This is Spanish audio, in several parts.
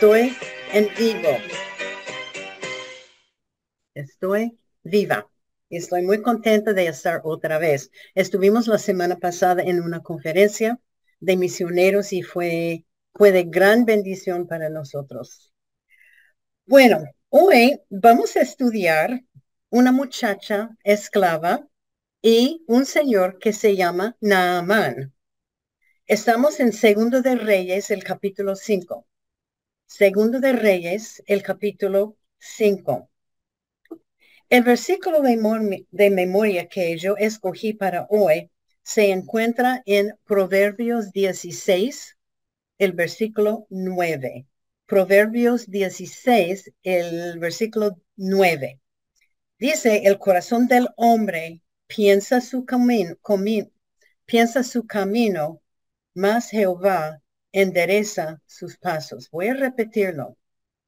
Estoy en vivo. Estoy viva. Estoy muy contenta de estar otra vez. Estuvimos la semana pasada en una conferencia de misioneros y fue, fue de gran bendición para nosotros. Bueno, hoy vamos a estudiar una muchacha esclava y un señor que se llama Naamán. Estamos en Segundo de Reyes, el capítulo 5. Segundo de Reyes, el capítulo 5. El versículo de, memoria que yo escogí para hoy se encuentra en Proverbios 16, el versículo 9. Proverbios 16, el versículo 9. Dice, el corazón del hombre piensa su camino, piensa su camino, más Jehová endereza sus pasos. Voy a repetirlo.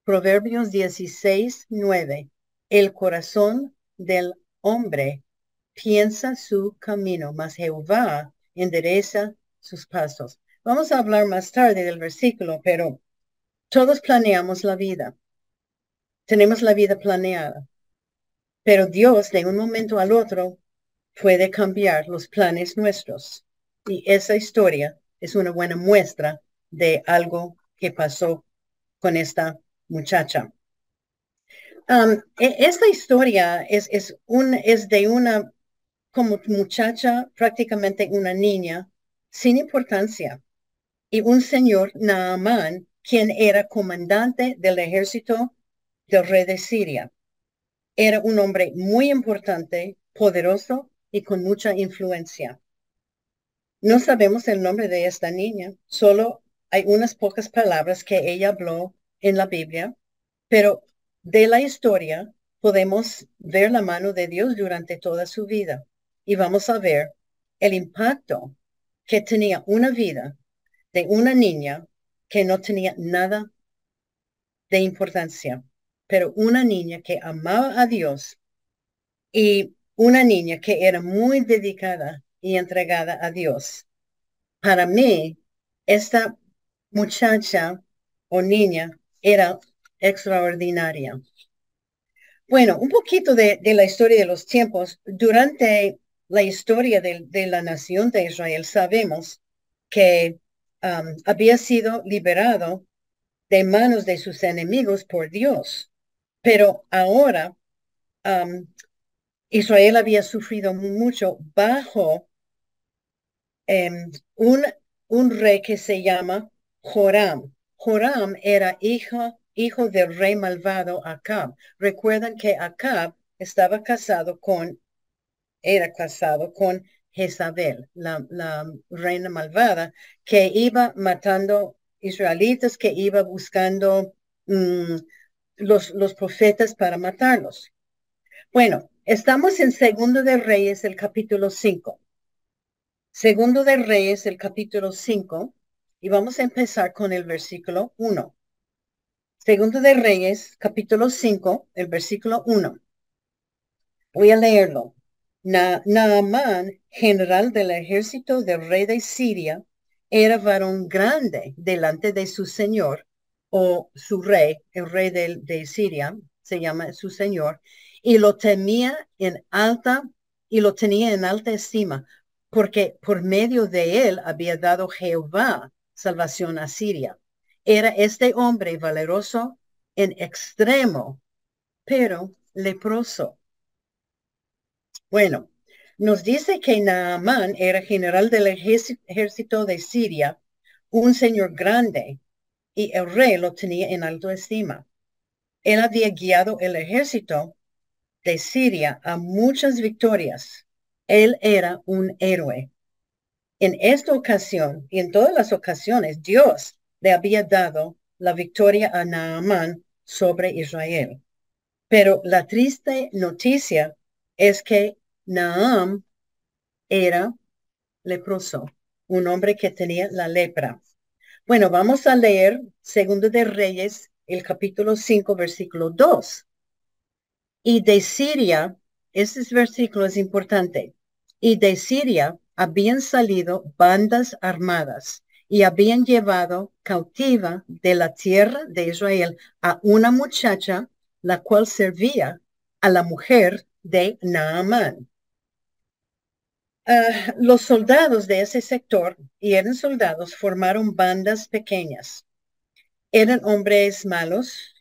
Proverbios 16, 9. El corazón del hombre piensa su camino, mas Jehová endereza sus pasos. Vamos a hablar más tarde del versículo, pero todos planeamos la vida. Tenemos la vida planeada. Pero Dios de un momento al otro puede cambiar los planes nuestros. Y esa historia es una buena muestra de algo que pasó con esta muchacha. E, esta historia es, de una como muchacha, prácticamente una niña, sin importancia, y un señor, Naamán, quien era comandante del ejército del rey de Siria. Era un hombre muy importante, poderoso y con mucha influencia. No sabemos el nombre de esta niña, solo hay unas pocas palabras que ella habló en la Biblia, pero de la historia podemos ver la mano de Dios durante toda su vida y vamos a ver el impacto que tenía una vida de una niña que no tenía nada de importancia, pero una niña que amaba a Dios y una niña que era muy dedicada y entregada a Dios. Para mí, esta muchacha o niña era extraordinaria. Bueno, un poquito de, la historia de los tiempos. Durante la historia de, la nación de Israel sabemos que um, había sido liberado de manos de sus enemigos por Dios. Pero ahora um, Israel había sufrido mucho bajo em, un, un rey que se llama Joram. Joram era hijo, hijo del rey malvado Acab. Recuerdan que Acab estaba casado con, era casado con Jezabel, la, reina malvada, que iba matando israelitas, que iba buscando mm, los, los profetas para matarlos. Bueno, estamos en Segundo de Reyes, el capítulo 5. Segundo de Reyes, el capítulo 5. Y vamos a empezar con el versículo 1. Segundo de Reyes, capítulo 5, el versículo 1. Voy a leerlo. Naamán, general del ejército del rey de Siria, era varón grande delante de su señor, o su rey, el rey de, de Siria, se llama su señor, y lo temía en alta, y lo tenía en alta estima, porque por medio de él había dado Jehová salvación a Siria. Era este hombre valeroso en extremo, pero leproso. Bueno, nos dice que Naamán era general del ejército de Siria, un señor grande, y el rey lo tenía en alto estima. Él había guiado el ejército de Siria a muchas victorias. Él era un héroe. En esta ocasión y en todas las ocasiones, Dios le había dado la victoria a Naamán sobre Israel. Pero la triste noticia es que Naam era leproso, un hombre que tenía la lepra. Bueno, vamos a leer Segundo de Reyes el capítulo 5, versículo 2. Y de Siria, este versículo es importante, y de Siria habían salido bandas armadas y habían llevado cautiva de la tierra de Israel a una muchacha, la cual servía a la mujer de Naamán. Ah, los soldados de ese sector, y eran soldados, formaron bandas pequeñas. Eran hombres malos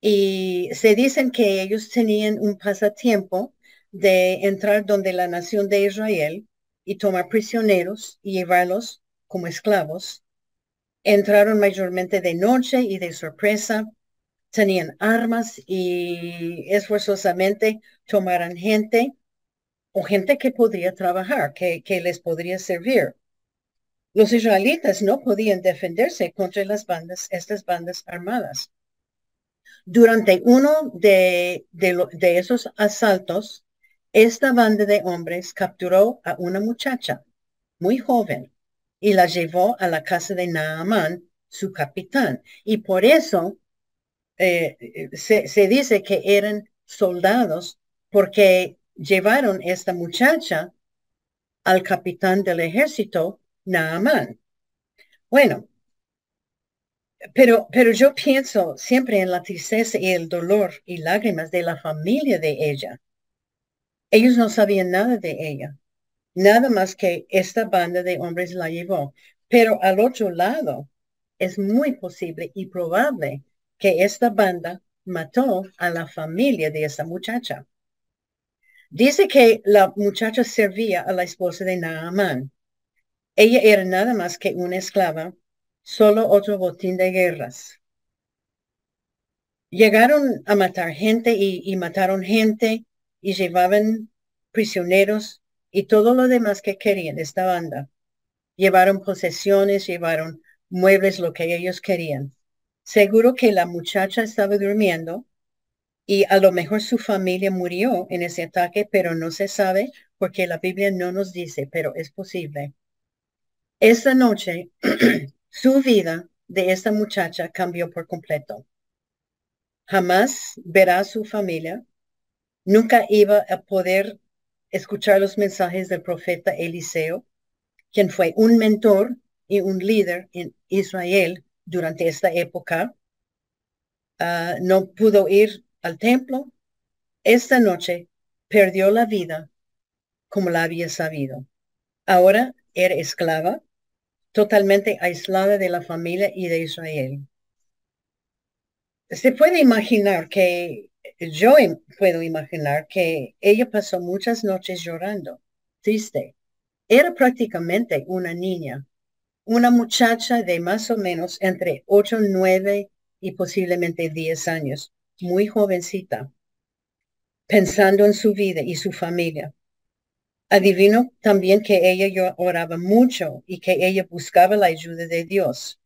y se dicen que ellos tenían un pasatiempo de entrar donde la nación de Israel y tomar prisioneros y llevarlos como esclavos. Entraron mayormente de noche y de sorpresa, tenían armas y esforzosamente tomaran gente o gente que podría trabajar, que, que les podría servir. Los israelitas no podían defenderse contra las bandas, estas bandas armadas. Durante uno de, de, esos asaltos, esta banda de hombres capturó a una muchacha muy joven y la llevó a la casa de Naamán, su capitán. Y por eso eh, se, se, dice que eran soldados porque llevaron esta muchacha al capitán del ejército, Naamán. Bueno, pero, pero yo pienso siempre en la tristeza y el dolor y lágrimas de la familia de ella. Ellos no sabían nada de ella, nada más que esta banda de hombres la llevó. Pero al otro lado, es muy posible y probable que esta banda mató a la familia de esa muchacha. Dice que la muchacha servía a la esposa de Naamán. Ella era nada más que una esclava, solo otro botín de guerras. Llegaron a matar gente y, mataron gente y llevaban prisioneros y todo lo demás que querían esta banda. Llevaron posesiones, llevaron muebles, lo que ellos querían. Seguro que la muchacha estaba durmiendo y a lo mejor su familia murió en ese ataque, pero no se sabe porque la Biblia no nos dice, pero es posible. Esa noche, su vida de esta muchacha cambió por completo. Jamás verá a su familia. Nunca iba a poder escuchar los mensajes del profeta Eliseo, quien fue un mentor y un líder en Israel durante esta época. Ah, no pudo ir al templo, esta noche perdió la vida como la había sabido. Ahora era esclava, totalmente aislada de la familia y de Israel. Se puede imaginar que, yo puedo imaginar que ella pasó muchas noches llorando, triste. Era prácticamente una niña, una muchacha de más o menos entre 8, 9 y posiblemente 10 años muy jovencita, pensando en su vida y su familia. Adivino también que ella oraba mucho y que ella buscaba la ayuda de Dios.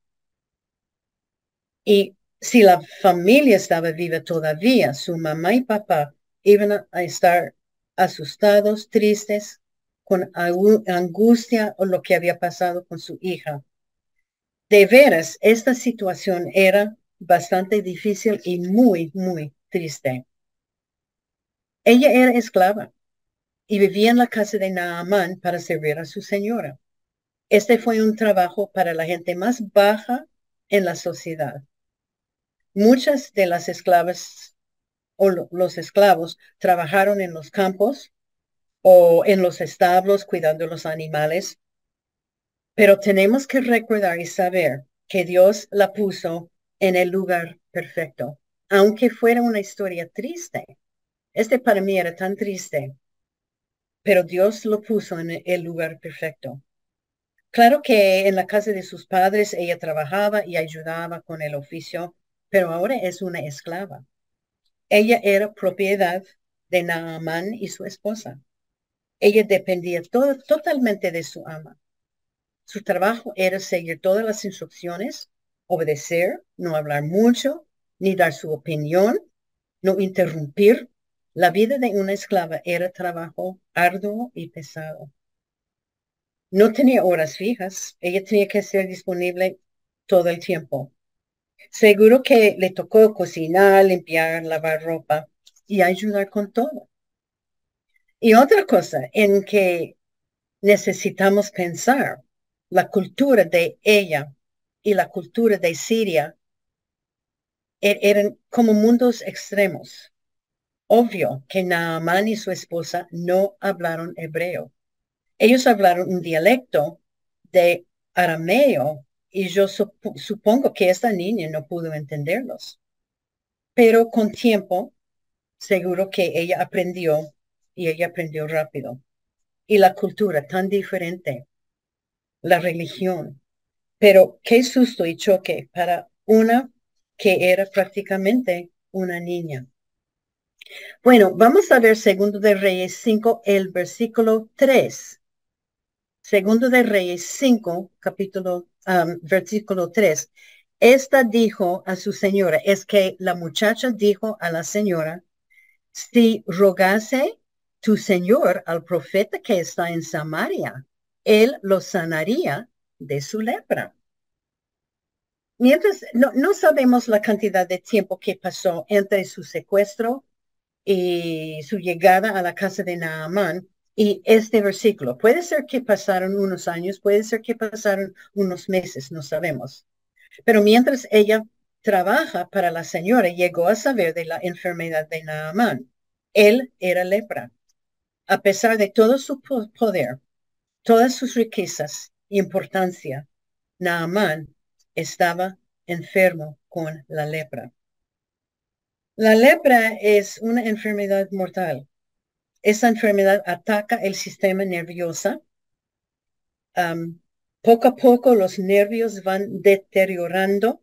Y si la familia estaba viva todavía, su mamá y papá iban a estar asustados, tristes, con angustia o lo que había pasado con su hija. De veras, esta situación era bastante difícil y muy, muy triste. Ella era esclava y vivía en la casa de Naamán para servir a su señora. Este fue un trabajo para la gente más baja en la sociedad. Muchas de las esclavas o los esclavos trabajaron en los campos o en los establos cuidando los animales. Pero tenemos que recordar y saber que Dios la puso en el lugar perfecto, aunque fuera una historia triste. Este para mí era tan triste, pero Dios lo puso en el lugar perfecto. Claro que en la casa de sus padres ella trabajaba y ayudaba con el oficio, pero ahora es una esclava. Ella era propiedad de Naamán y su esposa. Ella dependía todo, totalmente de su ama. Su trabajo era seguir todas las instrucciones obedecer, no hablar mucho, ni dar su opinión, no interrumpir. La vida de una esclava era trabajo arduo y pesado. No tenía horas fijas, ella tenía que ser disponible todo el tiempo. Seguro que le tocó cocinar, limpiar, lavar ropa y ayudar con todo. Y otra cosa en que necesitamos pensar, la cultura de ella y la cultura de Siria er-, eran como mundos extremos. Obvio que Naaman y su esposa no hablaron hebreo. Ellos hablaron un dialecto de arameo y yo supongo que esta niña no pudo entenderlos. Pero con tiempo, seguro que ella aprendió y ella aprendió rápido. Y la cultura tan diferente, la religión. Pero qué susto y choque para una que era prácticamente una niña. Bueno, vamos a ver Segundo de Reyes 5, el versículo 3. Segundo de Reyes 5, capítulo, um, versículo 3. Esta dijo a su señora, es que la muchacha dijo a la señora, si rogase tu señor al profeta que está en Samaria, él lo sanaría de su lepra. Mientras, no, no sabemos la cantidad de tiempo que pasó entre su secuestro y su llegada a la casa de Naamán y este versículo. Puede ser que pasaron unos años, puede ser que pasaron unos meses, no sabemos. Pero mientras ella trabaja para la señora, llegó a saber de la enfermedad de Naamán. Él era lepra. A pesar de todo su poder, todas sus riquezas importancia, Naamán estaba enfermo con la lepra. La lepra es una enfermedad mortal. Esa enfermedad ataca el sistema nervioso. poco a poco los nervios van deteriorando.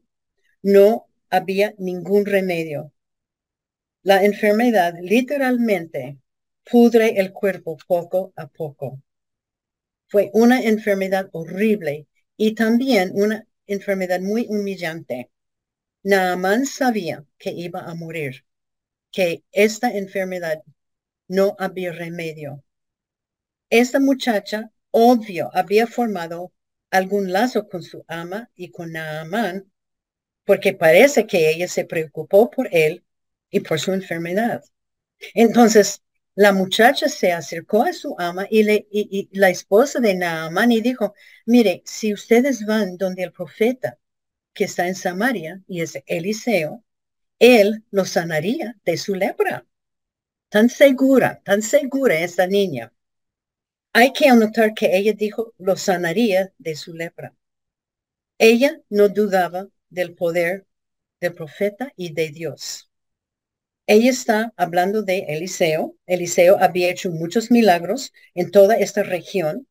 No había ningún remedio. La enfermedad literalmente pudre el cuerpo poco a poco. Fue una enfermedad horrible y también una enfermedad muy humillante. Naaman sabía que iba a morir, que esta enfermedad no había remedio. Esta muchacha, obvio, había formado algún lazo con su ama y con Naaman, porque parece que ella se preocupó por él y por su enfermedad. Entonces, la muchacha se acercó a su ama y, le, y la esposa de Naaman y dijo, mire, si ustedes van donde el profeta que está en Samaria y es Eliseo, él lo sanaría de su lepra. Tan segura, tan segura esta niña. Hay que anotar que ella dijo lo sanaría de su lepra. Ella no dudaba del poder del profeta y de Dios. Ella está hablando de Eliseo. Eliseo había hecho muchos milagros en toda esta región.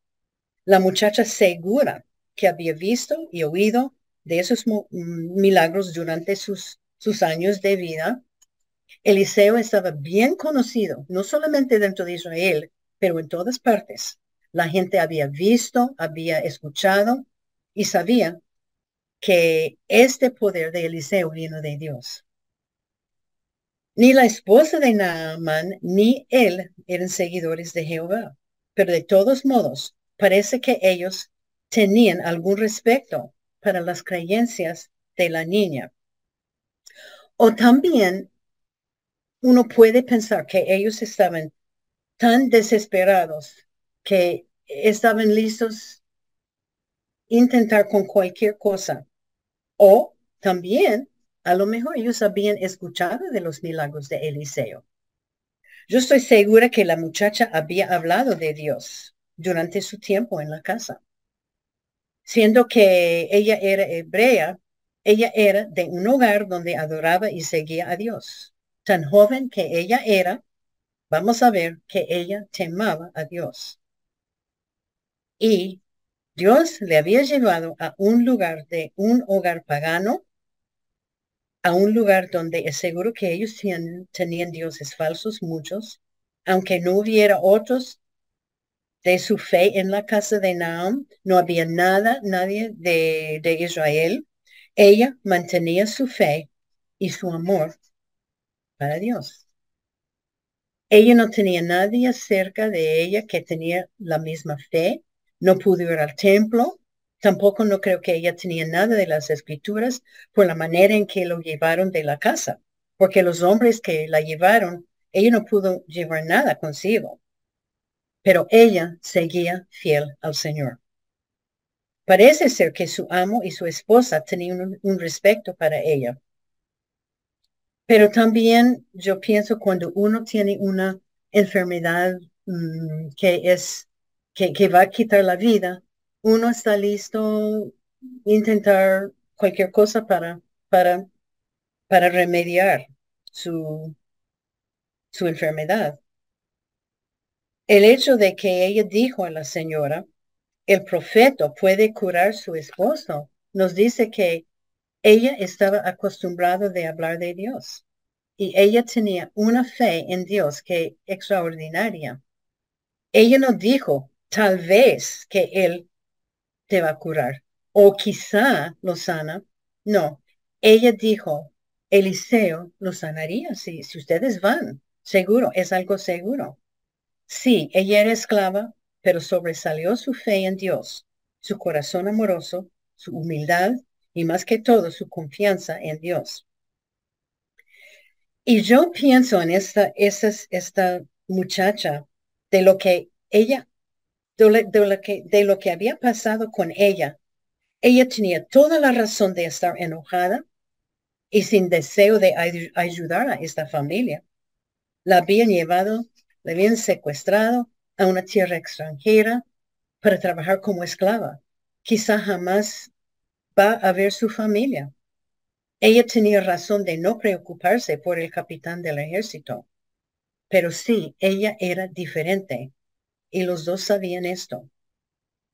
La muchacha segura que había visto y oído de esos milagros durante sus, sus años de vida, Eliseo estaba bien conocido, no solamente dentro de Israel, pero en todas partes. La gente había visto, había escuchado y sabía que este poder de Eliseo vino de Dios. Ni la esposa de Naaman ni él eran seguidores de Jehová, pero de todos modos parece que ellos tenían algún respeto para las creencias de la niña. O también uno puede pensar que ellos estaban tan desesperados que estaban listos intentar con cualquier cosa. O también, a lo mejor ellos habían escuchado de los milagros de Eliseo. Yo estoy segura que la muchacha había hablado de Dios durante su tiempo en la casa siendo que ella era hebrea, ella era de un hogar donde adoraba y seguía a Dios. Tan joven que ella era, vamos a ver que ella temaba a Dios. Y Dios le había llevado a un lugar de un hogar pagano, a un lugar donde es seguro que ellos tenían, tenían dioses falsos muchos, aunque no hubiera otros de su fe en la casa de Naam. No había nada, nadie de, de Israel. Ella mantenía su fe y su amor para Dios. Ella no tenía nadie cerca de ella que tenía la misma fe. No pudo ir al templo. Tampoco no creo que ella tenía nada de las escrituras por la manera en que lo llevaron de la casa, porque los hombres que la llevaron, ella no pudo llevar nada consigo. Pero ella seguía fiel al Señor. Parece ser que su amo y su esposa tenían un, respeto para ella. Pero también yo pienso cuando uno tiene una enfermedad mm, que es que, que va a quitar la vida, uno está listo intentar cualquier cosa para, para, para remediar su, su enfermedad. El hecho de que ella dijo a la señora, el profeta puede curar su esposo, nos dice que ella estaba acostumbrada de hablar de Dios y ella tenía una fe en Dios que extraordinaria. Ella no dijo tal vez que él te va a curar. O quizá lo sana. No, ella dijo, Eliseo lo sanaría si, si ustedes van. Seguro, es algo seguro. Sí, ella era esclava, pero sobresalió su fe en Dios, su corazón amoroso, su humildad y más que todo su confianza en Dios. Y yo pienso en esta, esta, esta muchacha, de lo que ella de lo, que, de lo que había pasado con ella. Ella tenía toda la razón de estar enojada y sin deseo de ayudar a esta familia. La habían llevado, la habían secuestrado a una tierra extranjera para trabajar como esclava. Quizá jamás va a ver su familia. Ella tenía razón de no preocuparse por el capitán del ejército, pero sí, ella era diferente y los dos sabían esto.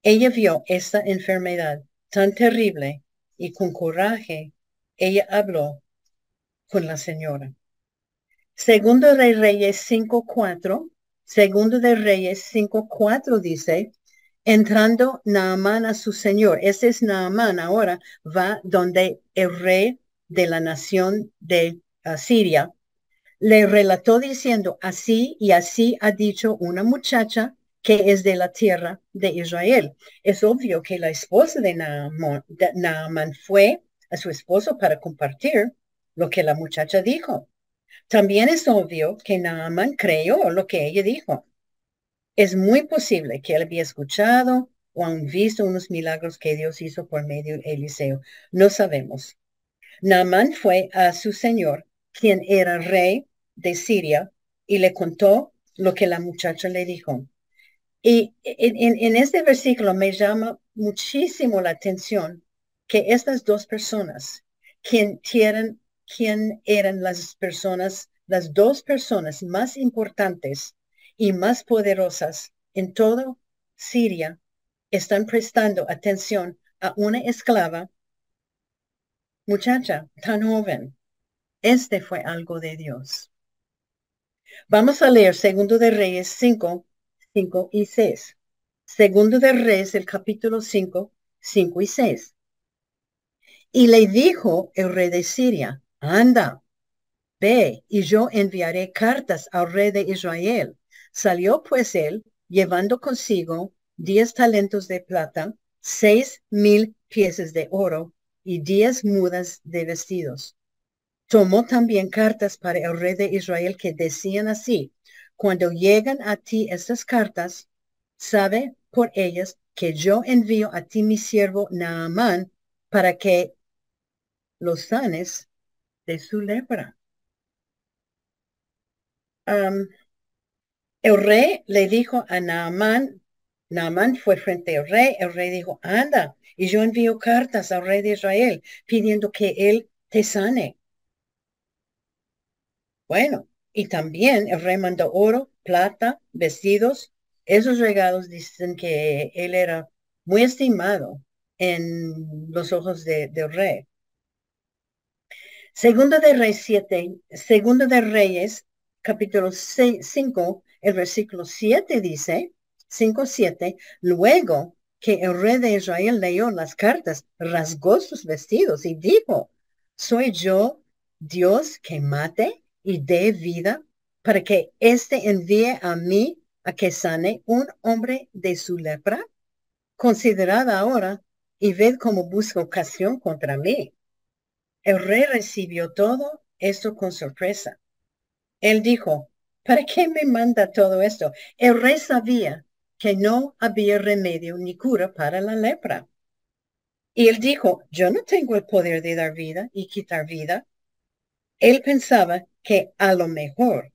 Ella vio esta enfermedad tan terrible y con coraje ella habló con la señora. Segundo de Reyes 5.4, segundo de Reyes 5.4 dice, entrando Naamán a su señor, ese es Naamán ahora, va donde el rey de la nación de Siria le relató diciendo, así y así ha dicho una muchacha que es de la tierra de Israel. Es obvio que la esposa de Naaman, fue a su esposo para compartir lo que la muchacha dijo. También es obvio que Naaman creyó lo que ella dijo. Es muy posible que él había escuchado o han visto unos milagros que Dios hizo por medio de Eliseo. No sabemos. Naaman fue a su señor, quien era rey de Siria, y le contó lo que la muchacha le dijo. Y en, este versículo me llama muchísimo la atención que estas dos personas, quien, quieren, quien eran las personas, las dos personas más importantes y más poderosas en todo Siria, están prestando atención a una esclava muchacha tan joven. Este fue algo de Dios. Vamos a leer Segundo de Reyes 5, 5 y 6. Segundo de Reyes, el capítulo 5, 5 y 6. Y le dijo el rey de Siria, anda, ve, y yo enviaré cartas al rey de Israel. Salió pues él, llevando consigo diez talentos de plata, seis mil piezas de oro y diez mudas de vestidos. Tomó también cartas para el rey de Israel que decían así, cuando llegan a ti estas cartas, sabe por ellas que yo envío a ti mi siervo Naamán para que los sanes de su lepra. el rey le dijo a Naamán, Naamán fue frente al rey, el rey dijo, anda, y yo envío cartas al rey de Israel pidiendo que él te sane. Bueno, y también el rey mandó oro, plata, vestidos. Esos regalos dicen que él era muy estimado en los ojos del rey. Segundo de Reyes 7, segundo de Reyes, capítulo 5, el versículo 7 dice, 5, 7, luego que el rey de Israel leyó las cartas, rasgó sus vestidos y dijo, ¿soy yo Dios que mate y dé vida para que éste envíe a mí a que sane un hombre de su lepra? Considerada ahora y ved cómo busca ocasión contra mí. El rey recibió todo esto con sorpresa. Él dijo, ¿para qué me manda todo esto? El rey sabía que no había remedio ni cura para la lepra. Y él dijo, yo no tengo el poder de dar vida y quitar vida. Él pensaba que a lo mejor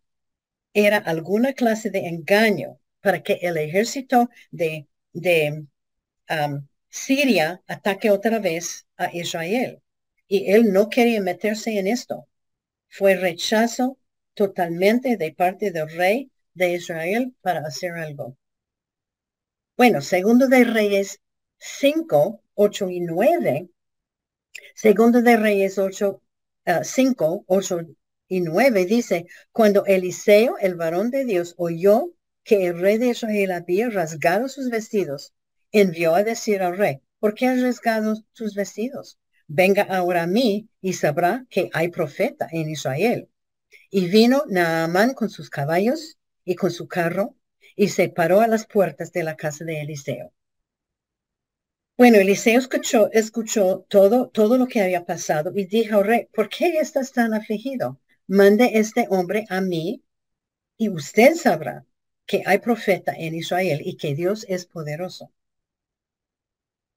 era alguna clase de engaño para que el ejército de, de um, Siria ataque otra vez a Israel. Y él no quería meterse en esto. Fue rechazo totalmente de parte del rey de Israel para hacer algo. Bueno, segundo de Reyes 5, 8 y 9. Segundo de Reyes 8, 5, 8 y 9 dice, cuando Eliseo, el varón de Dios, oyó que el rey de Israel había rasgado sus vestidos, envió a decir al rey, ¿por qué has rasgado tus vestidos? Venga ahora a mí y sabrá que hay profeta en Israel. Y vino Naamán con sus caballos y con su carro y se paró a las puertas de la casa de Eliseo. Bueno, Eliseo escuchó, escuchó todo, todo lo que había pasado y dijo, rey, ¿por qué estás tan afligido? Mande este hombre a mí y usted sabrá que hay profeta en Israel y que Dios es poderoso.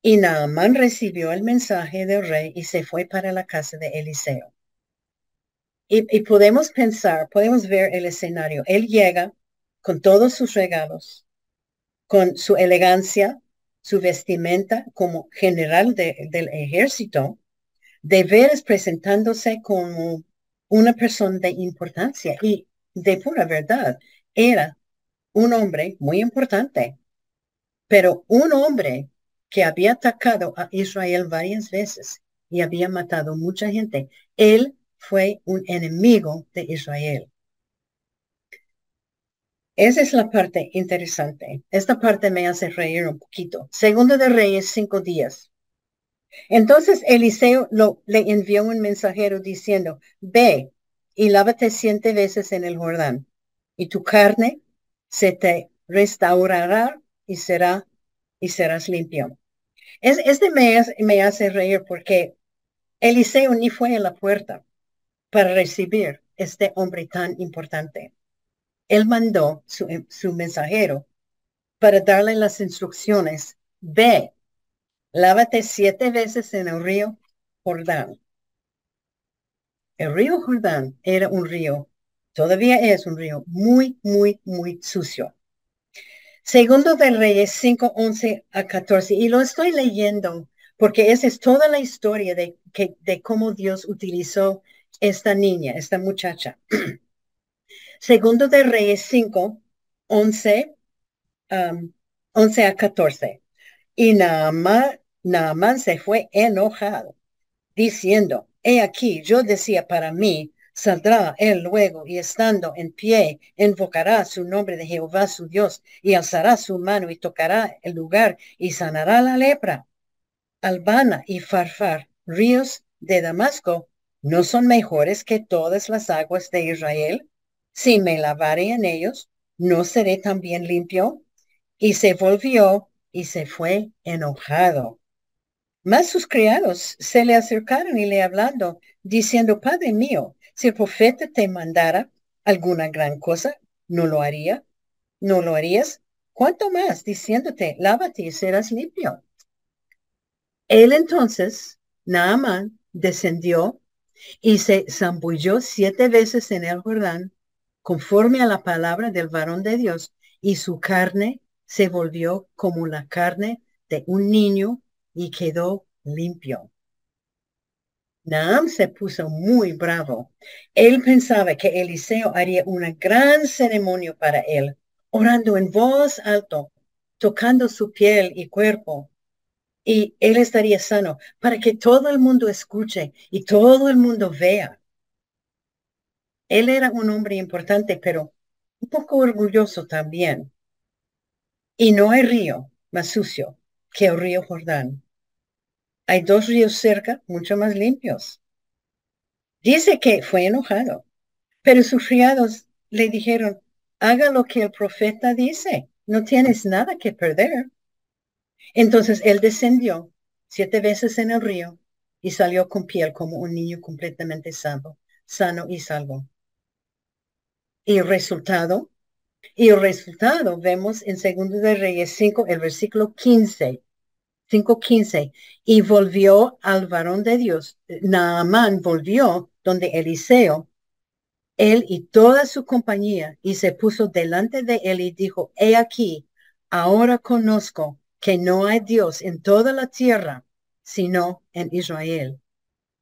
Y Naamán recibió el mensaje del rey y se fue para la casa de Eliseo. Y, y podemos pensar, podemos ver el escenario. Él llega con todos sus regalos, con su elegancia, su vestimenta como general del ejército, de veras presentándose como una persona de importancia y de pura verdad. Era un hombre muy importante, pero un hombre que había atacado a Israel varias veces y había matado mucha gente. Él fue un enemigo de Israel. Esa es la parte interesante. Esta parte me hace reír un poquito. Segundo de Reyes, cinco días. Entonces Eliseo lo, le envió un mensajero diciendo, ve y lávate siete veces en el Jordán, y tu carne se te restaurará y será y serás limpio. Es, este me, me hace reír porque Eliseo ni fue a la puerta para recibir este hombre tan importante él mandó su, su mensajero para darle las instrucciones. Ve, lávate siete veces en el río Jordán. El río Jordán era un río, todavía es un río muy, muy, muy sucio. Segundo de Reyes 5, 11 a 14. Y lo estoy leyendo porque esa es toda la historia de, que, de cómo Dios utilizó esta niña, esta muchacha. Segundo de Reyes 5, 11, 11 a 14. Y Naamán, se fue enojado, diciendo, he aquí, yo decía para mí, saldrá él luego y estando en pie, invocará su nombre de Jehová su Dios y alzará su mano y tocará el lugar y sanará la lepra. Albana y Farfar, ríos de Damasco, ¿no son mejores que todas las aguas de Israel? si me lavaré en ellos, ¿no seré también limpio? Y se volvió y se fue enojado. Mas sus criados se le acercaron y le hablando, diciendo, Padre mío, si el profeta te mandara alguna gran cosa, ¿no lo haría? ¿No lo harías? ¿Cuánto más? Diciéndote, lávate y serás limpio. Él entonces, Naaman, descendió y se zambulló siete veces en el Jordán conforme a la palabra del varón de Dios, y su carne se volvió como la carne de un niño y quedó limpio. Naam se puso muy bravo. Él pensaba que Eliseo haría una gran ceremonia para él, orando en voz alto, tocando su piel y cuerpo. Y él estaría sano para que todo el mundo escuche y todo el mundo vea. Él era un hombre importante, pero un poco orgulloso también. Y no hay río más sucio que el río Jordán. Hay dos ríos cerca, mucho más limpios. Dice que fue enojado, pero sus criados le dijeron, haga lo que el profeta dice, no tienes nada que perder. Entonces él descendió siete veces en el río y salió con piel como un niño completamente sano, sano y salvo. Y el resultado, y el resultado vemos en Segundo de Reyes 5, el versículo 15. 5.15, y volvió al varón de Dios. Naamán volvió donde Eliseo, él y toda su compañía, y se puso delante de él y dijo, he aquí, ahora conozco que no hay Dios en toda la tierra, sino en Israel.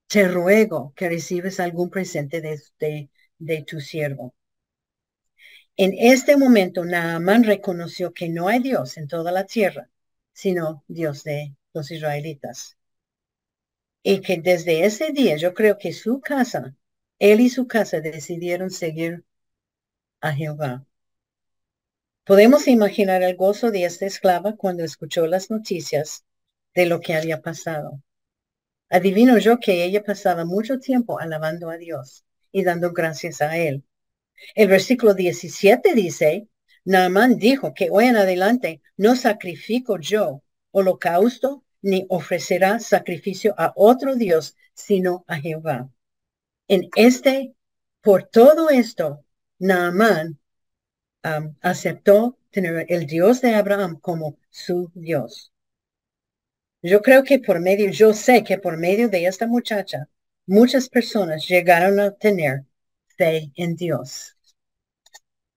Te ruego que recibes algún presente de, de tu siervo. En este momento, Naamán reconoció que no hay Dios en toda la tierra, sino Dios de los israelitas. Y que desde ese día yo creo que su casa, él y su casa decidieron seguir a Jehová. Podemos imaginar el gozo de esta esclava cuando escuchó las noticias de lo que había pasado. Adivino yo que ella pasaba mucho tiempo alabando a Dios y dando gracias a Él. El versículo 17 dice, Naamán dijo que hoy en adelante no sacrifico yo holocausto ni ofrecerá sacrificio a otro Dios, sino a Jehová. En este, por todo esto, Naamán aceptó tener el Dios de Abraham como su Dios. Yo creo que por medio, yo sé que por medio de esta muchacha, muchas personas llegaron a tener fe en Dios.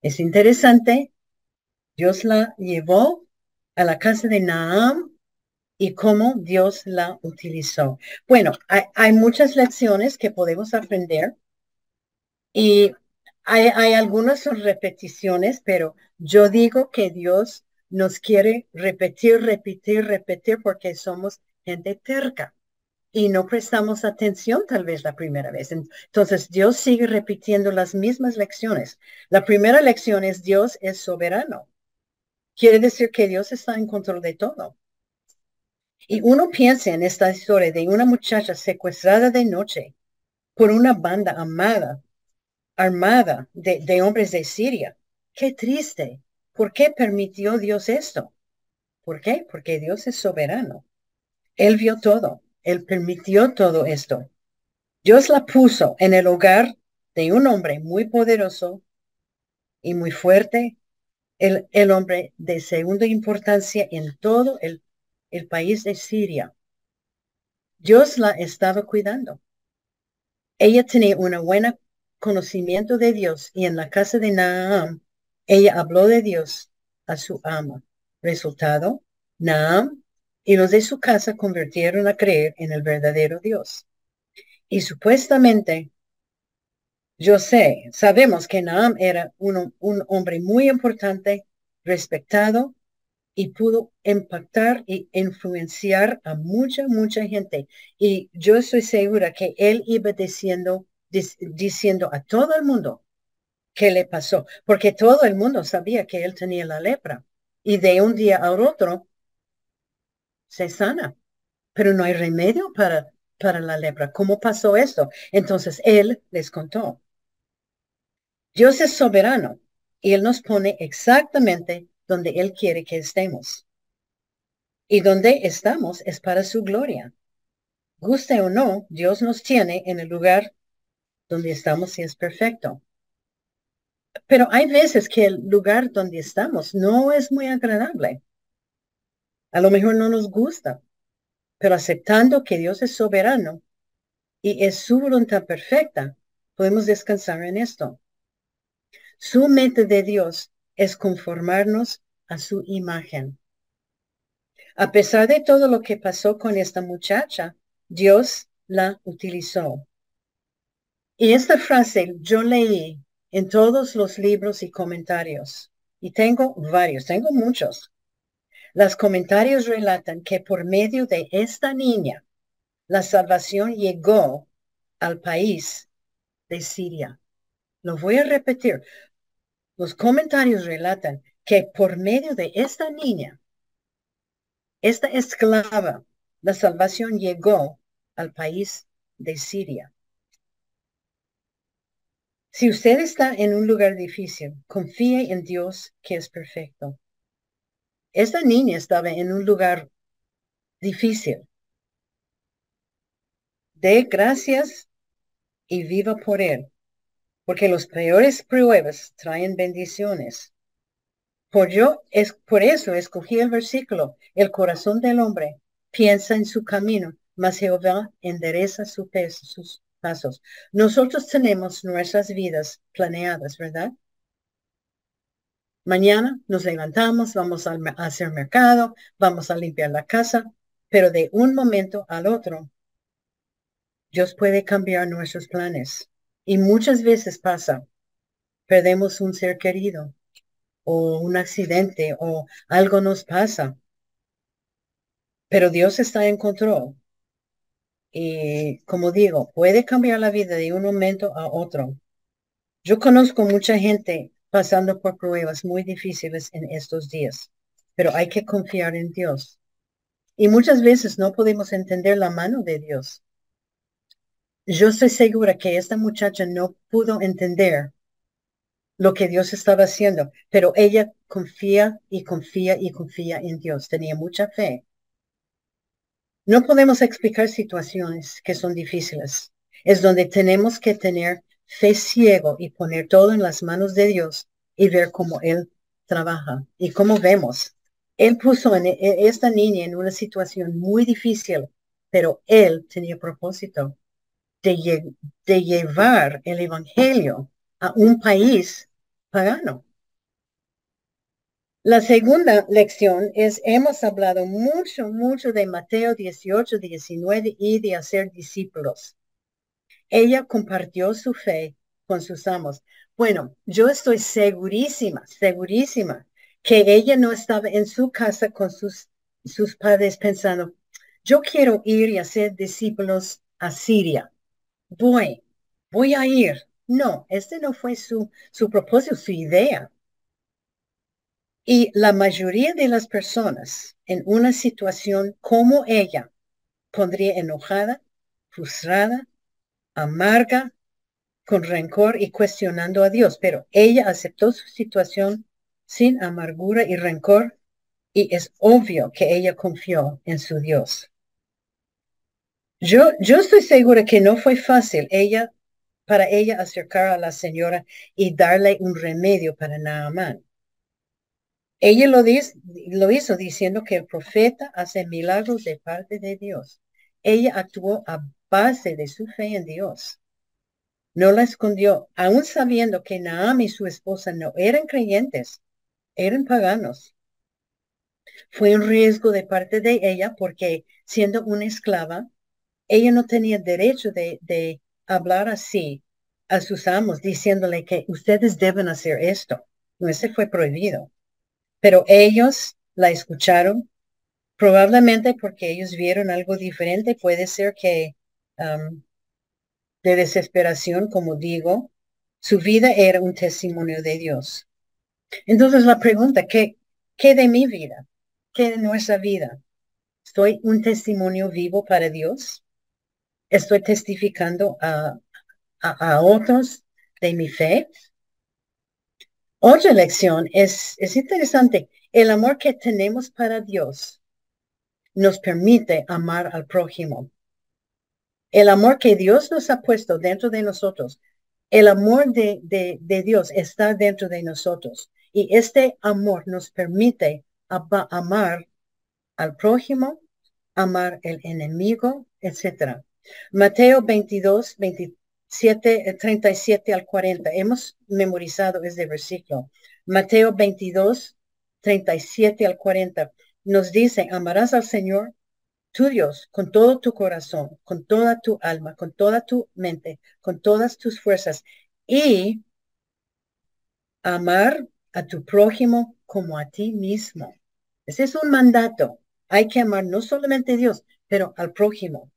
Es interesante Dios la llevó a la casa de Naam y cómo Dios la utilizó. Bueno, hay, muchas lecciones que podemos aprender y hay, hay, algunas repeticiones, pero yo digo que Dios nos quiere repetir, repetir, repetir porque somos gente terca y no prestamos atención tal vez la primera vez. Entonces Dios sigue repitiendo las mismas lecciones. La primera lección es Dios es soberano. Quiere decir que Dios está en control de todo. Y uno piensa en esta historia de una muchacha secuestrada de noche por una banda amada, armada de, de hombres de Siria. Qué triste. ¿Por qué permitió Dios esto? ¿Por qué? Porque Dios es soberano. Él vio todo. Él permitió todo esto. Dios la puso en el hogar de un hombre muy poderoso y muy fuerte el, hombre de segunda importancia en todo el, el país de Siria. Dios la estaba cuidando. Ella tenía un buen conocimiento de Dios y en la casa de Naam, ella habló de Dios a su ama. Resultado, Naam y los de su casa convirtieron a creer en el verdadero Dios. Y supuestamente yo sé, sabemos que Naam era un, hombre muy importante, respetado y pudo impactar y influenciar a mucha, mucha gente. Y yo estoy segura que él iba diciendo, diciendo a todo el mundo qué le pasó, porque todo el mundo sabía que él tenía la lepra. Y de un día a otro se sana, pero no hay remedio para, para la lepra. ¿Cómo pasó esto? Entonces él les contó. Dios es soberano y Él nos pone exactamente donde Él quiere que estemos. Y donde estamos es para su gloria. Guste o no, Dios nos tiene en el lugar donde estamos y es perfecto. Pero hay veces que el lugar donde estamos no es muy agradable. A lo mejor no nos gusta, pero aceptando que Dios es soberano y es su voluntad perfecta, podemos descansar en esto. Su mente de Dios es conformarnos a su imagen. A pesar de todo lo que pasó con esta muchacha, Dios la utilizó. Y esta frase yo leí en todos los libros y comentarios. Y tengo varios, tengo muchos. Los comentarios relatan que por medio de esta niña, la salvación llegó al país de Siria. Lo voy a repetir. Los comentarios relatan que por medio de esta niña, esta esclava, la salvación llegó al país de Siria. Si usted está en un lugar difícil, confíe en Dios que es perfecto. Esta niña estaba en un lugar difícil dé gracias y viva por él, porque los peores pruebas traen bendiciones. Por yo es por eso escogí el versículo, el corazón del hombre piensa en su camino, mas Jehová endereza sus pasos. Nosotros tenemos nuestras vidas planeadas, ¿verdad? Mañana nos levantamos, vamos a hacer mercado, vamos a limpiar la casa, pero de un momento al otro, Dios puede cambiar nuestros planes. Y muchas veces pasa, perdemos un ser querido o un accidente o algo nos pasa. Pero Dios está en control. Y como digo, puede cambiar la vida de un momento a otro. Yo conozco mucha gente pasando por pruebas muy difíciles en estos días, pero hay que confiar en Dios. Y muchas veces no podemos entender la mano de Dios. Yo estoy segura que esta muchacha no pudo entender lo que Dios estaba haciendo, pero ella confía y confía y confía en Dios. Tenía mucha fe. No podemos explicar situaciones que son difíciles. Es donde tenemos que tener fe ciego y poner todo en las manos de Dios y ver cómo Él trabaja. Y como vemos, Él puso a e, esta niña en una situación muy difícil, pero Él tenía propósito de, llevar el Evangelio a un país pagano. La segunda lección es, hemos hablado mucho, mucho de Mateo 18, 19 y de hacer discípulos. Ella compartió su fe con sus amos. Bueno, yo estoy segurísima, segurísima que ella no estaba en su casa con sus, sus padres pensando, yo quiero ir y hacer discípulos a Siria. Voy, voy a ir. No, este no fue su, su propósito, su idea. Y la mayoría de las personas en una situación como ella pondría enojada, frustrada, amarga, con rencor y cuestionando a Dios, pero ella aceptó su situación sin amargura y rencor y es obvio que ella confió en su Dios. Yo, yo estoy segura que no fue fácil ella, para ella acercar a la señora y darle un remedio para Naamán. Ella lo, lo hizo diciendo que el profeta hace milagros de parte de Dios. Ella actuó a base de su fe en Dios. No la escondió, aún sabiendo que Naam y su esposa no eran creyentes, eran paganos. Fue un riesgo de parte de ella porque siendo una esclava, ella no tenía derecho de, hablar así a sus amos, diciéndole que ustedes deben hacer esto. No, ese fue prohibido. Pero ellos la escucharon, probablemente porque ellos vieron algo diferente. Puede ser que um, de desesperación, como digo, su vida era un testimonio de Dios. Entonces la pregunta, ¿qué, qué de mi vida? ¿Qué de nuestra vida? ¿Soy un testimonio vivo para Dios? ¿Estoy testificando a, a, otros de mi fe? Otra lección es, es interesante. El amor que tenemos para Dios nos permite amar al prójimo. El amor que Dios nos ha puesto dentro de nosotros, el amor de, de, Dios está dentro de nosotros. Y este amor nos permite amar al prójimo, amar el enemigo, etc. Mateo 22, 27, 37 al 40. Hemos memorizado este versículo. Mateo 22, 37 al 40. Nos dice, amarás al Señor tu Dios con todo tu corazón, con toda tu alma, con toda tu mente, con todas tus fuerzas y amar a tu prójimo como a ti mismo. Ese es un mandato. Hay que amar no solamente a Dios, pero al prójimo.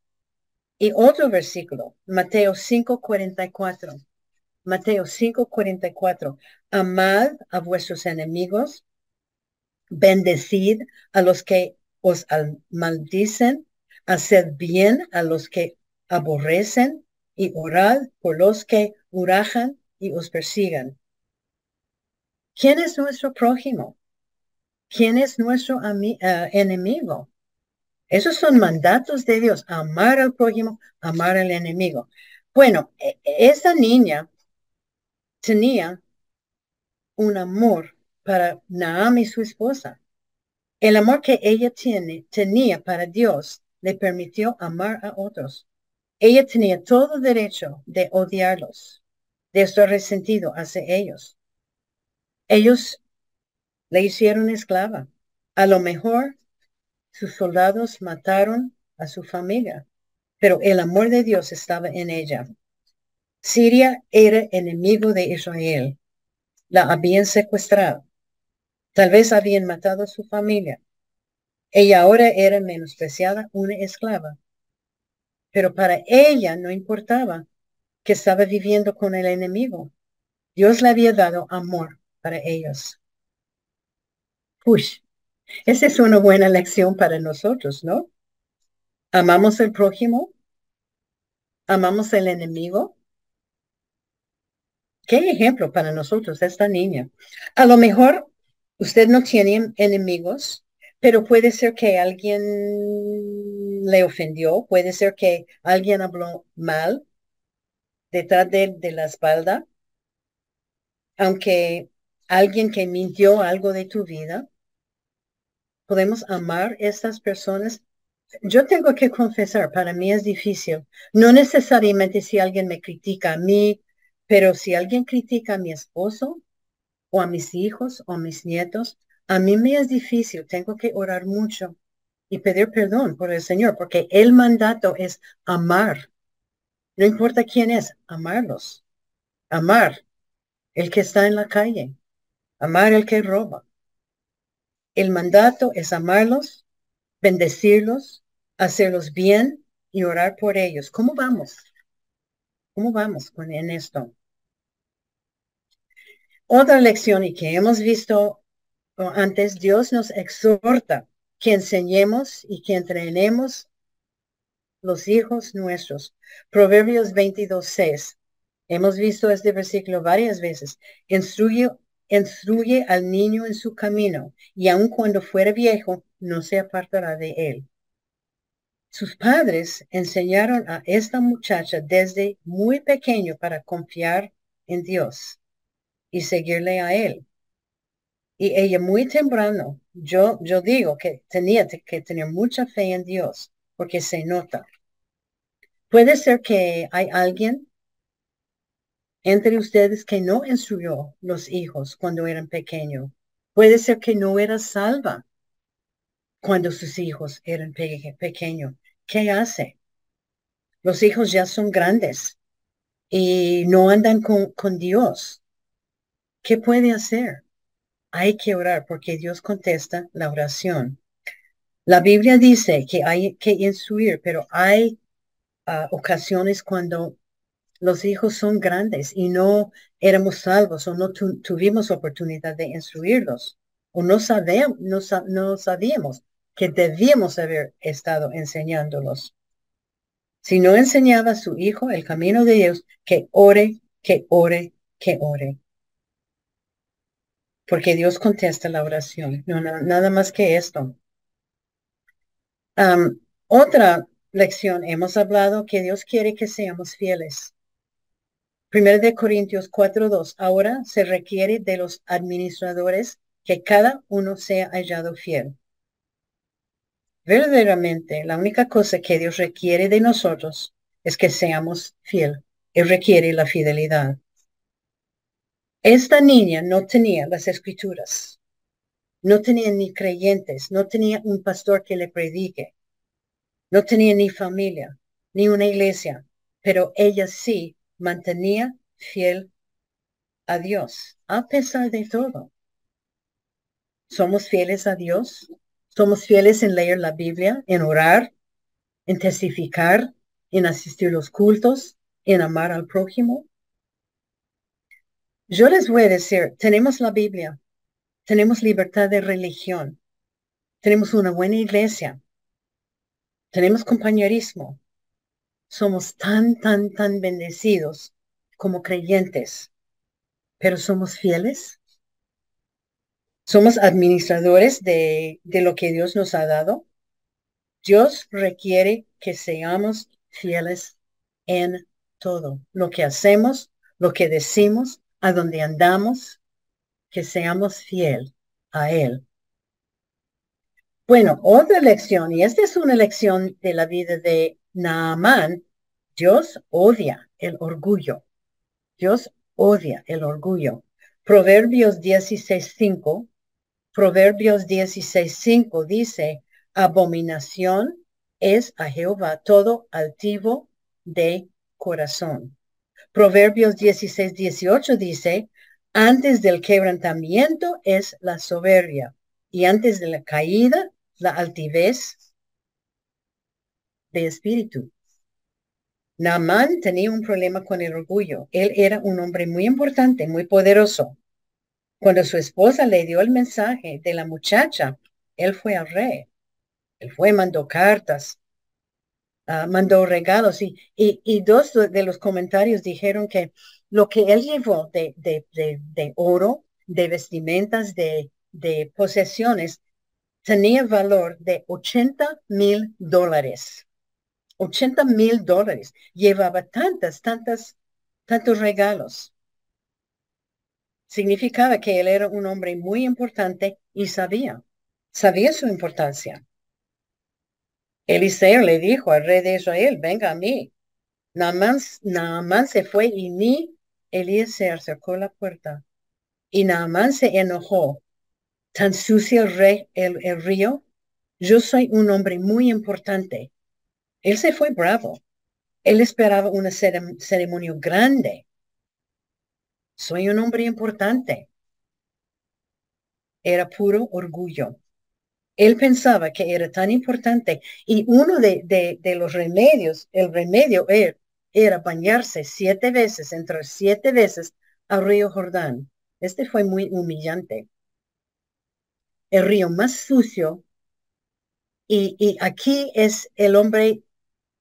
Y otro versículo, Mateo 5:44. Mateo 5:44. Amad a vuestros enemigos, bendecid a los que os maldicen, haced bien a los que aborrecen y orad por los que urajan y os persigan. ¿Quién es nuestro prójimo? ¿Quién es nuestro eh, enemigo? Esos son mandatos de Dios, amar al prójimo, amar al enemigo. Bueno, e, e, esa niña tenía un amor para Naam y su esposa. El amor que ella tiene, tenía para Dios le permitió amar a otros. Ella tenía todo derecho de odiarlos, de estar resentido hacia ellos. Ellos le hicieron esclava. A lo mejor sus soldados mataron a su familia, pero el amor de Dios estaba en ella. Siria era enemigo de Israel. La habían secuestrado. Tal vez habían matado a su familia. Ella ahora era menospreciada, una esclava. Pero para ella no importaba que estaba viviendo con el enemigo. Dios le había dado amor para ellos. Uy, esa es una buena lección para nosotros, ¿no? Amamos al prójimo, amamos al enemigo. ¿Qué ejemplo para nosotros esta niña? A lo mejor usted no tiene enemigos, pero puede ser que alguien le ofendió, puede ser que alguien habló mal detrás de, de la espalda, aunque alguien que mintió algo de tu vida, podemos amar estas personas. Yo tengo que confesar, para mí es difícil. No necesariamente si alguien me critica a mí, pero si alguien critica a mi esposo o a mis hijos o a mis nietos, a mí me es difícil. Tengo que orar mucho y pedir perdón por el Señor, porque el mandato es amar. No importa quién es, amarlos. Amar el que está en la calle. Amar el que roba. El mandato es amarlos, bendecirlos, hacerlos bien y orar por ellos. ¿Cómo vamos? ¿Cómo vamos con en esto? Otra lección y que hemos visto antes, Dios nos exhorta que enseñemos y que entrenemos los hijos nuestros. Proverbios 22, 6. Hemos visto este versículo varias veces. Instruye instruye al niño en su camino, y aun cuando fuera viejo, no se apartará de él. Sus padres enseñaron a esta muchacha desde muy pequeño para confiar en Dios y seguirle a él. Y ella muy temprano, yo, yo digo que tenía que tener mucha fe en Dios, porque se nota. Puede ser que hay alguien entre ustedes que no instruyó los hijos cuando eran pequeños. Puede ser que no era salva cuando sus hijos eran pequeños. ¿Qué hace? Los hijos ya son grandes y no andan con, Dios. ¿Qué puede hacer? Hay que orar porque Dios contesta la oración. La Biblia dice que hay que instruir, pero hay ah, ocasiones cuando los hijos son grandes y no éramos salvos o no tuvimos oportunidad de instruirlos o no, sabemos, no, no sabíamos que debíamos haber estado enseñándolos. Si no enseñaba a su hijo el camino de Dios, que ore, que ore, que ore. Porque Dios contesta la oración. No, nada más que esto. otra lección, hemos hablado que Dios quiere que seamos fieles. Primero de Corintios 4.2. Ahora se requiere de los administradores que cada uno sea hallado fiel. Verdaderamente, la única cosa que Dios requiere de nosotros es que seamos fiel. Él requiere la fidelidad. Esta niña no tenía las escrituras. No tenía ni creyentes. No tenía un pastor que le predique. No tenía ni familia, ni una iglesia. Pero ella sí mantenía fiel a Dios, a pesar de todo. Somos fieles a Dios, somos fieles en leer la Biblia, en orar, en testificar, en asistir los cultos, en amar al prójimo. Yo les voy a decir, tenemos la Biblia, tenemos libertad de religión, tenemos una buena iglesia, tenemos compañerismo, somos tan, tan, tan bendecidos como creyentes, pero somos fieles. Somos administradores de, de lo que Dios nos ha dado. Dios requiere que seamos fieles en todo. Lo que hacemos, lo que decimos, a donde andamos, que seamos fiel a Él. Bueno, otra lección, y esta es una lección de la vida de Naamán. Dios odia el orgullo. Dios odia el orgullo. Proverbios 16.5, Proverbios 16.5 dice, abominación es a Jehová todo altivo de corazón. Proverbios 16.18 dice, antes del quebrantamiento es la soberbia y antes de la caída la altivez de espíritu. Naamán tenía un problema con el orgullo. Él era un hombre muy importante, muy poderoso. Cuando su esposa le dio el mensaje de la muchacha, él fue al rey. Él fue, mandó cartas, ah, mandó regalos y, y, dos de los comentarios dijeron que lo que él llevó de, de, de, oro, de vestimentas, de, de posesiones, tenía valor de 80 mil dólares. 80 mil dólares. Llevaba tantas, tantas, tantos regalos. Significaba que él era un hombre muy importante y sabía, sabía su importancia. Eliseo le dijo al rey de Israel, venga a mí. Naamán, se fue y ni se acercó la puerta. Y Naamán se enojó. Tan sucio el, rey, el río. Yo soy un hombre muy importante él se fue bravo. Él esperaba una ceremonia grande. Soy un hombre importante. Era puro orgullo. Él pensaba que era tan importante y uno de, de, los remedios, el remedio era, era bañarse siete veces, entrar siete veces al río Jordán. Este fue muy humillante. El río más sucio y, y, aquí es el hombre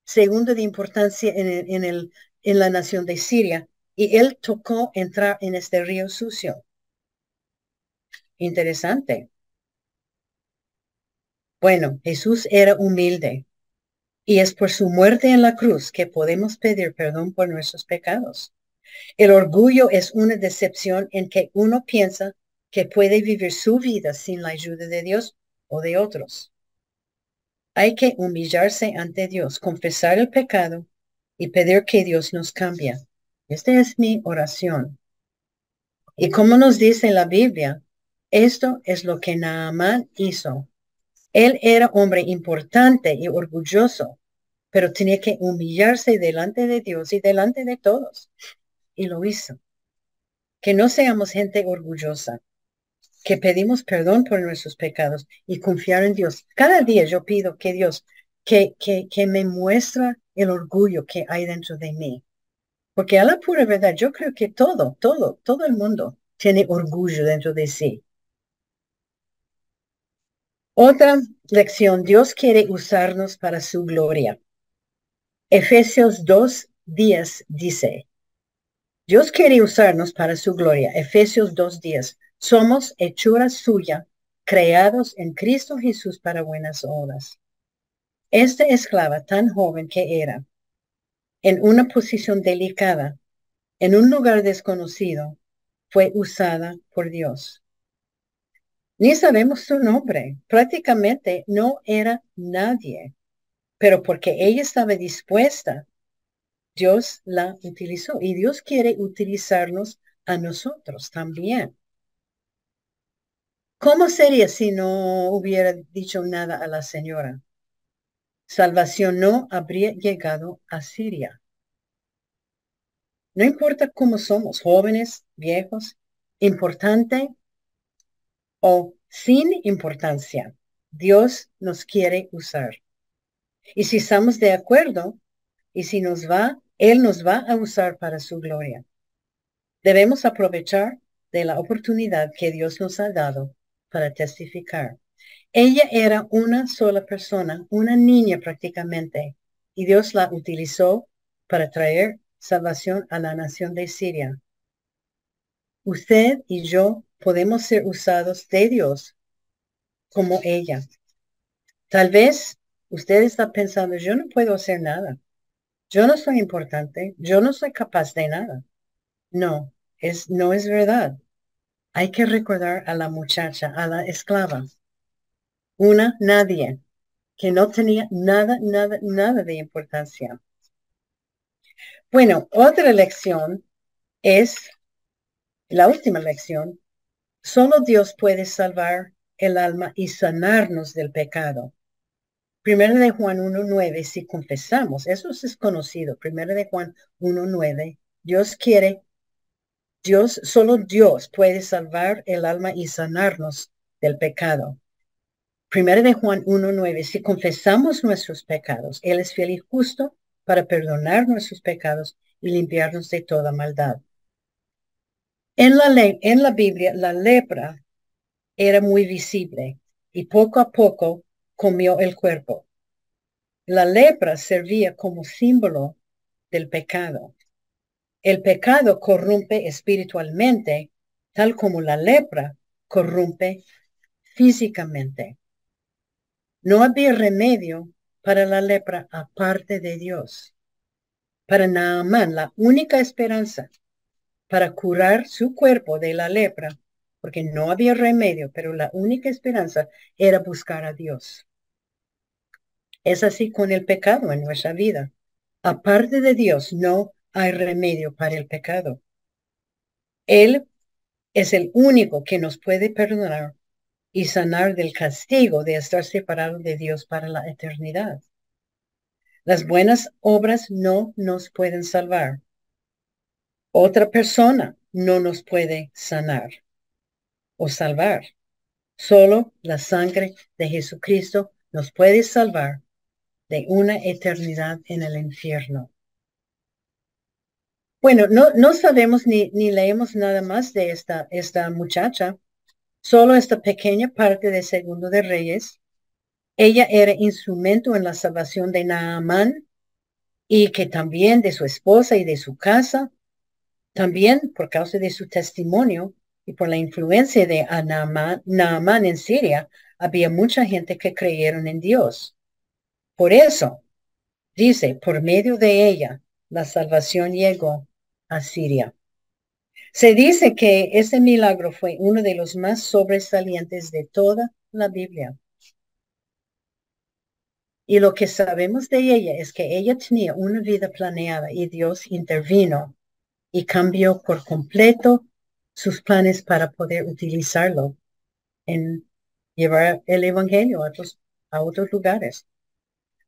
segundo de importancia en, el, en la nación de Siria, y él tocó entrar en este río sucio. Interesante. Bueno, Jesús era humilde y es por su muerte en la cruz que podemos pedir perdón por nuestros pecados. El orgullo es una decepción en que uno piensa que puede vivir su vida sin la ayuda de Dios o de otros. Hay que humillarse ante Dios, confesar el pecado y pedir que Dios nos cambie. Esta es mi oración. Y como nos dice la Biblia, esto es lo que Naamán hizo. Él era hombre importante y orgulloso, pero tenía que humillarse delante de Dios y delante de todos. Y lo hizo. Que no seamos gente orgullosa, que pedimos perdón por nuestros pecados y confiar en Dios. Cada día yo pido que Dios, que, que, que me muestra el orgullo que hay dentro de mí. Porque a la pura verdad, yo creo que todo, todo, todo el mundo tiene orgullo dentro de sí. Otra lección, Dios quiere usarnos para su gloria. Efesios 2, 10 dice, Dios quiere usarnos para su gloria. Efesios 2, 10. Somos hechura suya, creados en Cristo Jesús para buenas obras. Esta esclava tan joven que era, en una posición delicada, en un lugar desconocido, fue usada por Dios. Ni sabemos su nombre, prácticamente no era nadie, pero porque ella estaba dispuesta, Dios la utilizó y Dios quiere utilizarnos a nosotros también. ¿Cómo sería si no hubiera dicho nada a la señora? Salvación no habría llegado a Siria. No importa cómo somos, jóvenes, viejos, importante o sin importancia, Dios nos quiere usar. Y si estamos de acuerdo, y si nos va, Él nos va a usar para su gloria. Debemos aprovechar de la oportunidad que Dios nos ha dado para testificar. Ella era una sola persona, una niña prácticamente, y Dios la utilizó para traer salvación a la nación de Siria. Usted y yo podemos ser usados de Dios como ella. Tal vez usted está pensando, yo no puedo hacer nada. Yo no soy importante. Yo no soy capaz de nada. No, es, no es verdad. Hay que recordar a la muchacha, a la esclava. Una, nadie, que no tenía nada, nada, nada de importancia. Bueno, otra lección es, la última lección, solo Dios puede salvar el alma y sanarnos del pecado. Primero de Juan 1.9, si confesamos, eso es conocido, primero de Juan 1.9, Dios quiere, Dios, solo Dios puede salvar el alma y sanarnos del pecado. Primero de Juan 1.9, si confesamos nuestros pecados, Él es fiel y justo para perdonar nuestros pecados y limpiarnos de toda maldad. En la, ley, en la Biblia, la lepra era muy visible y poco a poco comió el cuerpo. La lepra servía como símbolo del pecado. El pecado corrompe espiritualmente, tal como la lepra corrompe físicamente. No había remedio para la lepra aparte de Dios. Para Naamán, la única esperanza para curar su cuerpo de la lepra, porque no había remedio, pero la única esperanza era buscar a Dios. Es así con el pecado en nuestra vida. Aparte de Dios, no hay remedio para el pecado. Él es el único que nos puede perdonar y sanar del castigo de estar separado de Dios para la eternidad. Las buenas obras no nos pueden salvar. Otra persona no nos puede sanar o salvar. Solo la sangre de Jesucristo nos puede salvar de una eternidad en el infierno. Bueno, no, no sabemos ni, ni leemos nada más de esta, esta muchacha, solo esta pequeña parte de Segundo de Reyes. Ella era instrumento en la salvación de Naamán y que también de su esposa y de su casa, también por causa de su testimonio y por la influencia de Naamán, en Siria, había mucha gente que creyeron en Dios. Por eso, dice, por medio de ella, la salvación llegó a Siria. Se dice que ese milagro fue uno de los más sobresalientes de toda la Biblia. Y lo que sabemos de ella es que ella tenía una vida planeada y Dios intervino y cambió por completo sus planes para poder utilizarlo en llevar el Evangelio a otros, a otros lugares.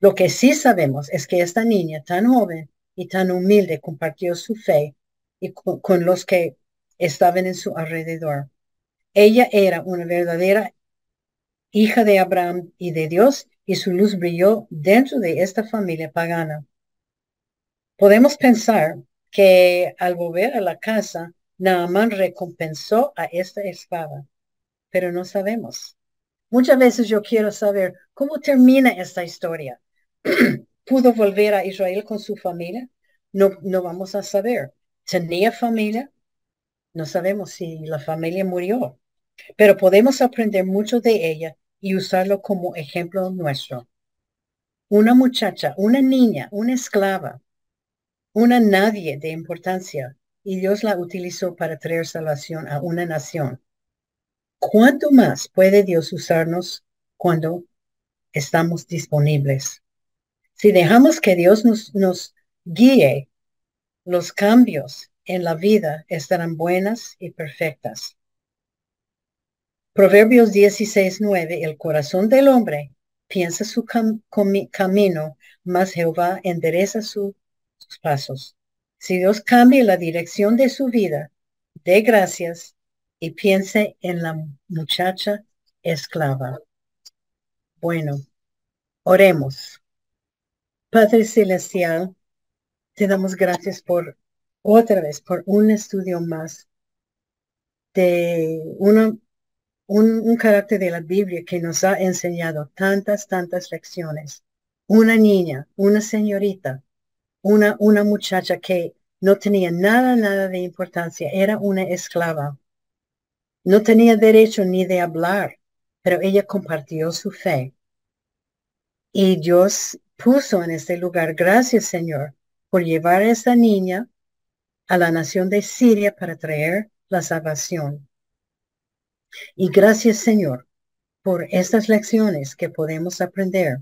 Lo que sí sabemos es que esta niña tan joven y tan humilde compartió su fe y con, los que estaban en su alrededor. Ella era una verdadera hija de Abraham y de Dios y su luz brilló dentro de esta familia pagana. Podemos pensar que al volver a la casa, Naaman recompensó a esta espada, pero no sabemos. Muchas veces yo quiero saber cómo termina esta historia. ¿Pudo volver a Israel con su familia? No, no vamos a saber. ¿Tenía familia? No sabemos si la familia murió, pero podemos aprender mucho de ella y usarlo como ejemplo nuestro. Una muchacha, una niña, una esclava, una nadie de importancia, y Dios la utilizó para traer salvación a una nación. ¿Cuánto más puede Dios usarnos cuando estamos disponibles? Si dejamos que Dios nos, guíe, los cambios en la vida estarán buenas y perfectas. Proverbios 16, 9, el corazón del hombre piensa su camino, mas Jehová endereza sus pasos. Si Dios cambia la dirección de su vida, dé gracias y piense en la muchacha esclava. Bueno, oremos. Padre Celestial, te damos gracias por otra vez, por un estudio más de un, un carácter de la Biblia que nos ha enseñado tantas, tantas lecciones. Una niña, una señorita, una, una muchacha que no tenía nada, nada de importancia, era una esclava. No tenía derecho ni de hablar, pero ella compartió su fe. Y Dios puso en este lugar, gracias Señor, por llevar a esta niña a la nación de Siria para traer la salvación. Y gracias Señor por estas lecciones que podemos aprender.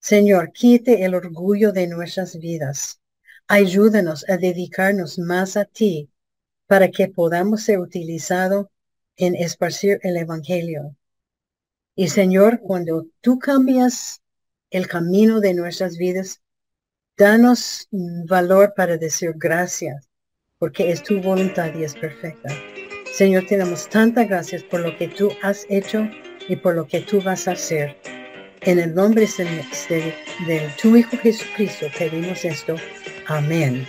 Señor, quite el orgullo de nuestras vidas. Ayúdanos a dedicarnos más a ti para que podamos ser utilizados en esparcir el Evangelio. Y Señor, cuando tú cambias el camino de nuestras vidas, danos valor para decir gracias, porque es tu voluntad y es perfecta. Señor, te damos tantas gracias por lo que tú has hecho y por lo que tú vas a hacer. En el nombre de, de tu Hijo Jesucristo pedimos esto. Amén.